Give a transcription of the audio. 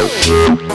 Música